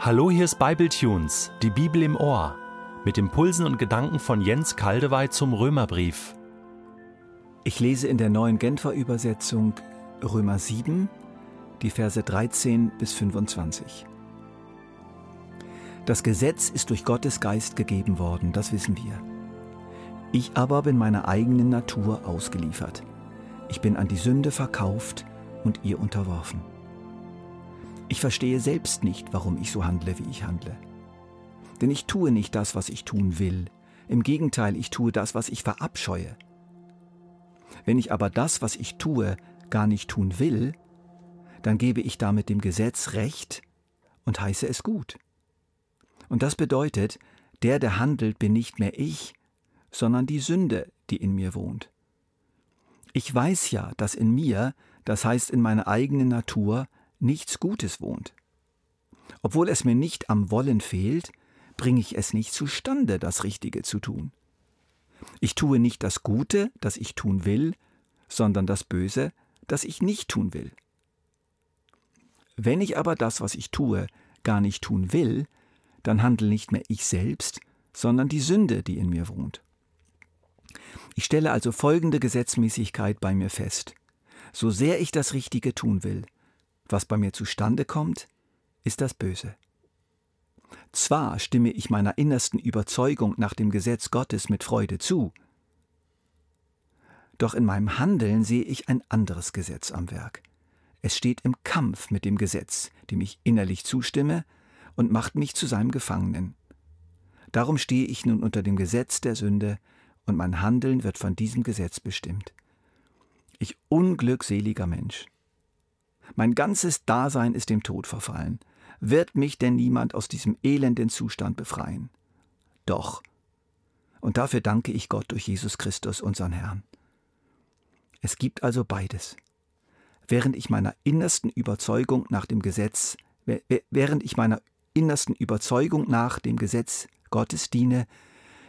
Hallo, hier ist Bibletunes, die Bibel im Ohr, mit Impulsen und Gedanken von Jens Kaldewey zum Römerbrief. Ich lese in der neuen Genfer Übersetzung Römer 7, die Verse 13 bis 25. Das Gesetz ist durch Gottes Geist gegeben worden, das wissen wir. Ich aber bin meiner eigenen Natur ausgeliefert. Ich bin an die Sünde verkauft und ihr unterworfen. Ich verstehe selbst nicht, warum ich so handle, wie ich handle. Denn ich tue nicht das, was ich tun will. Im Gegenteil, ich tue das, was ich verabscheue. Wenn ich aber das, was ich tue, gar nicht tun will, dann gebe ich damit dem Gesetz Recht und heiße es gut. Und das bedeutet, der, der handelt, bin nicht mehr ich, sondern die Sünde, die in mir wohnt. Ich weiß ja, dass in mir, das heißt in meiner eigenen Natur, nichts Gutes wohnt. Obwohl es mir nicht am Wollen fehlt, bringe ich es nicht zustande, das Richtige zu tun. Ich tue nicht das Gute, das ich tun will, sondern das Böse, das ich nicht tun will. Wenn ich aber das, was ich tue, gar nicht tun will, dann handle nicht mehr ich selbst, sondern die Sünde, die in mir wohnt. Ich stelle also folgende Gesetzmäßigkeit bei mir fest. So sehr ich das Richtige tun will, was bei mir zustande kommt, ist das Böse. Zwar stimme ich meiner innersten Überzeugung nach dem Gesetz Gottes mit Freude zu, doch in meinem Handeln sehe ich ein anderes Gesetz am Werk. Es steht im Kampf mit dem Gesetz, dem ich innerlich zustimme, und macht mich zu seinem Gefangenen. Darum stehe ich nun unter dem Gesetz der Sünde, und mein Handeln wird von diesem Gesetz bestimmt. Ich unglückseliger Mensch. Mein ganzes Dasein ist dem Tod verfallen. Wird mich denn niemand aus diesem elenden Zustand befreien? Doch. Und dafür danke ich Gott durch Jesus Christus, unseren Herrn. Es gibt also beides. Während ich meiner innersten Überzeugung nach dem Gesetz, während ich meiner innersten Überzeugung nach dem Gesetz Gottes diene,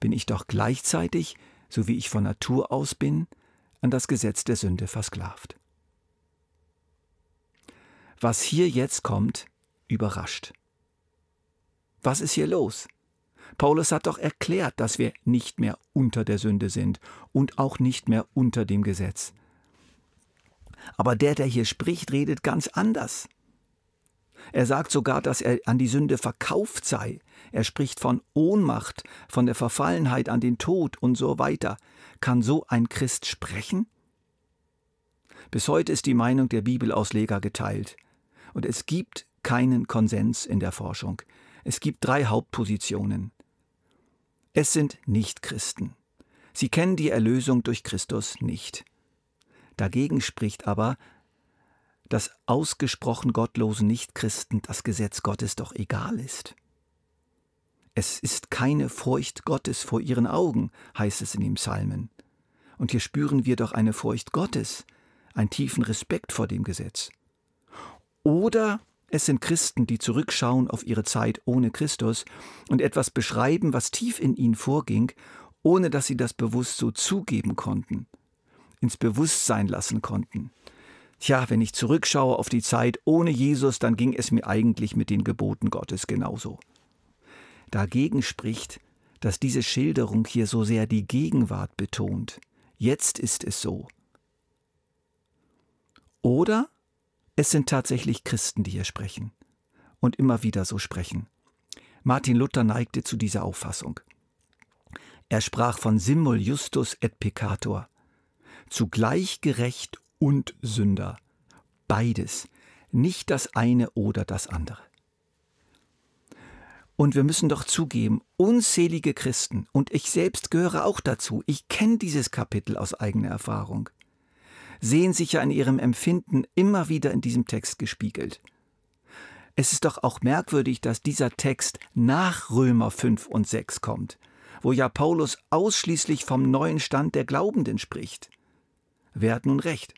bin ich doch gleichzeitig, so wie ich von Natur aus bin, an das Gesetz der Sünde versklavt was hier jetzt kommt, überrascht. Was ist hier los? Paulus hat doch erklärt, dass wir nicht mehr unter der Sünde sind und auch nicht mehr unter dem Gesetz. Aber der, der hier spricht, redet ganz anders. Er sagt sogar, dass er an die Sünde verkauft sei. Er spricht von Ohnmacht, von der Verfallenheit an den Tod und so weiter. Kann so ein Christ sprechen? Bis heute ist die Meinung der Bibelausleger geteilt. Und es gibt keinen Konsens in der Forschung. Es gibt drei Hauptpositionen. Es sind Nichtchristen. Sie kennen die Erlösung durch Christus nicht. Dagegen spricht aber, dass ausgesprochen gottlosen Nichtchristen das Gesetz Gottes doch egal ist. Es ist keine Furcht Gottes vor ihren Augen, heißt es in den Psalmen. Und hier spüren wir doch eine Furcht Gottes, einen tiefen Respekt vor dem Gesetz. Oder es sind Christen, die zurückschauen auf ihre Zeit ohne Christus und etwas beschreiben, was tief in ihnen vorging, ohne dass sie das bewusst so zugeben konnten, ins Bewusstsein lassen konnten. Tja, wenn ich zurückschaue auf die Zeit ohne Jesus, dann ging es mir eigentlich mit den Geboten Gottes genauso. Dagegen spricht, dass diese Schilderung hier so sehr die Gegenwart betont. Jetzt ist es so. Oder es sind tatsächlich Christen, die hier sprechen und immer wieder so sprechen. Martin Luther neigte zu dieser Auffassung. Er sprach von Simul Justus et Peccator, zugleich gerecht und Sünder, beides, nicht das eine oder das andere. Und wir müssen doch zugeben, unzählige Christen, und ich selbst gehöre auch dazu, ich kenne dieses Kapitel aus eigener Erfahrung, sehen sich ja in ihrem Empfinden immer wieder in diesem Text gespiegelt. Es ist doch auch merkwürdig, dass dieser Text nach Römer 5 und 6 kommt, wo ja Paulus ausschließlich vom neuen Stand der Glaubenden spricht. Wer hat nun recht?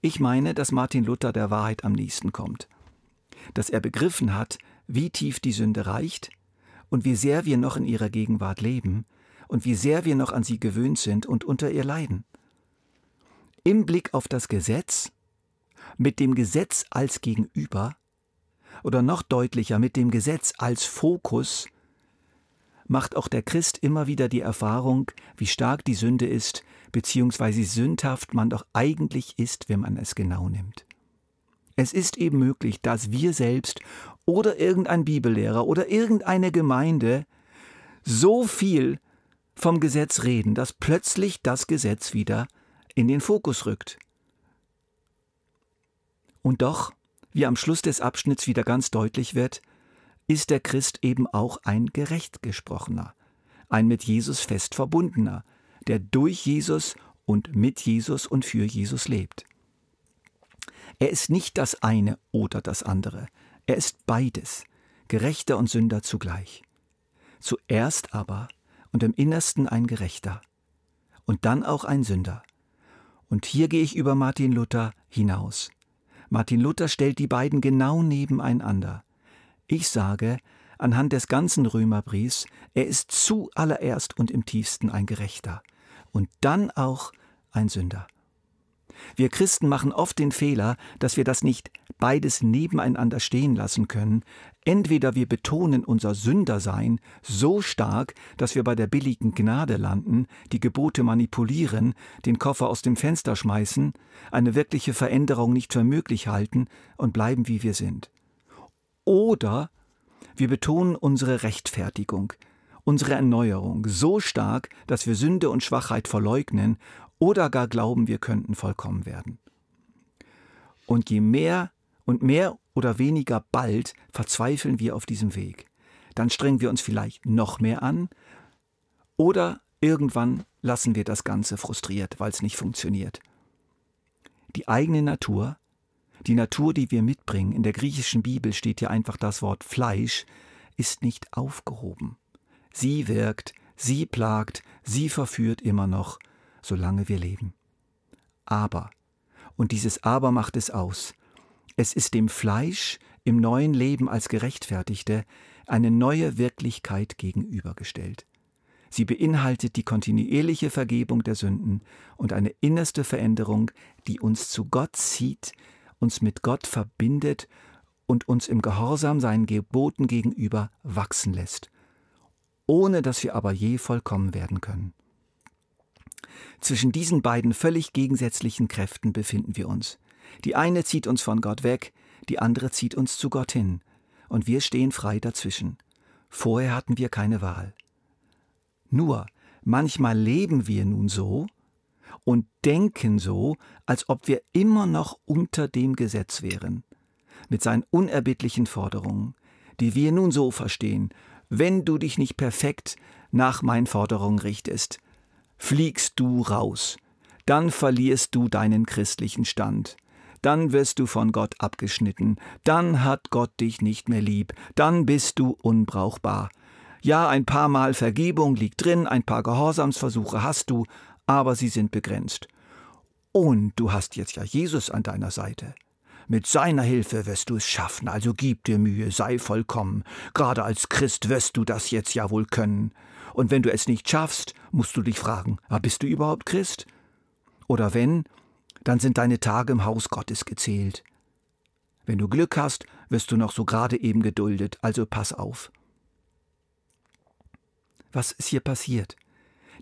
Ich meine, dass Martin Luther der Wahrheit am nächsten kommt, dass er begriffen hat, wie tief die Sünde reicht und wie sehr wir noch in ihrer Gegenwart leben und wie sehr wir noch an sie gewöhnt sind und unter ihr leiden im Blick auf das Gesetz, mit dem Gesetz als Gegenüber, oder noch deutlicher mit dem Gesetz als Fokus, macht auch der Christ immer wieder die Erfahrung, wie stark die Sünde ist, beziehungsweise sündhaft man doch eigentlich ist, wenn man es genau nimmt. Es ist eben möglich, dass wir selbst oder irgendein Bibellehrer oder irgendeine Gemeinde so viel vom Gesetz reden, dass plötzlich das Gesetz wieder in den Fokus rückt. Und doch, wie am Schluss des Abschnitts wieder ganz deutlich wird, ist der Christ eben auch ein gerecht gesprochener, ein mit Jesus fest verbundener, der durch Jesus und mit Jesus und für Jesus lebt. Er ist nicht das eine oder das andere, er ist beides, Gerechter und Sünder zugleich. Zuerst aber und im Innersten ein Gerechter und dann auch ein Sünder. Und hier gehe ich über Martin Luther hinaus. Martin Luther stellt die beiden genau nebeneinander. Ich sage, anhand des ganzen Römerbriefs, er ist zuallererst und im tiefsten ein Gerechter und dann auch ein Sünder. Wir Christen machen oft den Fehler, dass wir das nicht beides nebeneinander stehen lassen können. Entweder wir betonen unser Sündersein so stark, dass wir bei der billigen Gnade landen, die Gebote manipulieren, den Koffer aus dem Fenster schmeißen, eine wirkliche Veränderung nicht für möglich halten und bleiben wie wir sind. Oder wir betonen unsere Rechtfertigung, unsere Erneuerung so stark, dass wir Sünde und Schwachheit verleugnen oder gar glauben, wir könnten vollkommen werden. Und je mehr und mehr oder weniger bald verzweifeln wir auf diesem Weg. Dann strengen wir uns vielleicht noch mehr an oder irgendwann lassen wir das Ganze frustriert, weil es nicht funktioniert. Die eigene Natur, die Natur, die wir mitbringen, in der griechischen Bibel steht hier einfach das Wort Fleisch, ist nicht aufgehoben. Sie wirkt, sie plagt, sie verführt immer noch, solange wir leben. Aber, und dieses Aber macht es aus, es ist dem Fleisch im neuen Leben als Gerechtfertigte eine neue Wirklichkeit gegenübergestellt. Sie beinhaltet die kontinuierliche Vergebung der Sünden und eine innerste Veränderung, die uns zu Gott zieht, uns mit Gott verbindet und uns im Gehorsam seinen Geboten gegenüber wachsen lässt, ohne dass wir aber je vollkommen werden können. Zwischen diesen beiden völlig gegensätzlichen Kräften befinden wir uns. Die eine zieht uns von Gott weg, die andere zieht uns zu Gott hin, und wir stehen frei dazwischen. Vorher hatten wir keine Wahl. Nur, manchmal leben wir nun so und denken so, als ob wir immer noch unter dem Gesetz wären, mit seinen unerbittlichen Forderungen, die wir nun so verstehen, wenn du dich nicht perfekt nach meinen Forderungen richtest, fliegst du raus, dann verlierst du deinen christlichen Stand, dann wirst du von Gott abgeschnitten, dann hat Gott dich nicht mehr lieb, dann bist du unbrauchbar. Ja, ein paar Mal Vergebung liegt drin, ein paar Gehorsamsversuche hast du, aber sie sind begrenzt. Und du hast jetzt ja Jesus an deiner Seite. Mit seiner Hilfe wirst du es schaffen, also gib dir Mühe, sei vollkommen. Gerade als Christ wirst du das jetzt ja wohl können. Und wenn du es nicht schaffst, musst du dich fragen, ah, bist du überhaupt Christ? Oder wenn, dann sind deine Tage im Haus Gottes gezählt. Wenn du Glück hast, wirst du noch so gerade eben geduldet, also pass auf. Was ist hier passiert?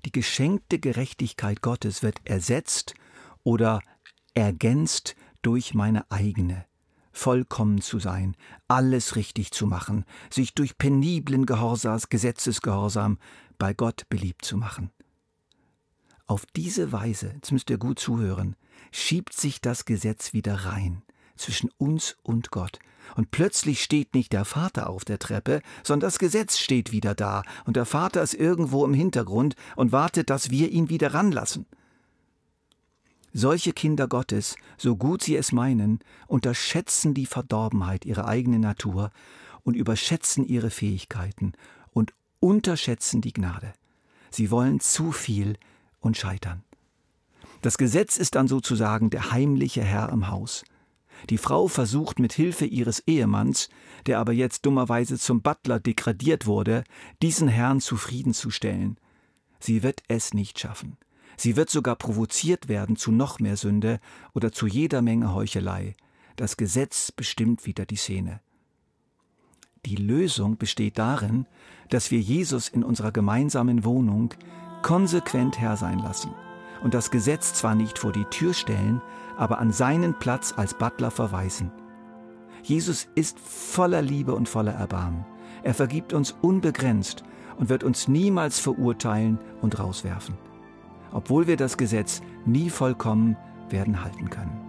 Die geschenkte Gerechtigkeit Gottes wird ersetzt oder ergänzt durch meine eigene vollkommen zu sein, alles richtig zu machen, sich durch peniblen Gehorsams, Gesetzesgehorsam bei Gott beliebt zu machen. Auf diese Weise, jetzt müsst ihr gut zuhören, schiebt sich das Gesetz wieder rein zwischen uns und Gott. Und plötzlich steht nicht der Vater auf der Treppe, sondern das Gesetz steht wieder da, und der Vater ist irgendwo im Hintergrund und wartet, dass wir ihn wieder ranlassen. Solche Kinder Gottes, so gut sie es meinen, unterschätzen die Verdorbenheit ihrer eigenen Natur und überschätzen ihre Fähigkeiten und unterschätzen die Gnade. Sie wollen zu viel und scheitern. Das Gesetz ist dann sozusagen der heimliche Herr im Haus. Die Frau versucht mit Hilfe ihres Ehemanns, der aber jetzt dummerweise zum Butler degradiert wurde, diesen Herrn zufriedenzustellen. Sie wird es nicht schaffen. Sie wird sogar provoziert werden zu noch mehr Sünde oder zu jeder Menge Heuchelei. Das Gesetz bestimmt wieder die Szene. Die Lösung besteht darin, dass wir Jesus in unserer gemeinsamen Wohnung konsequent Herr sein lassen und das Gesetz zwar nicht vor die Tür stellen, aber an seinen Platz als Butler verweisen. Jesus ist voller Liebe und voller Erbarmen. Er vergibt uns unbegrenzt und wird uns niemals verurteilen und rauswerfen, obwohl wir das Gesetz nie vollkommen werden halten können.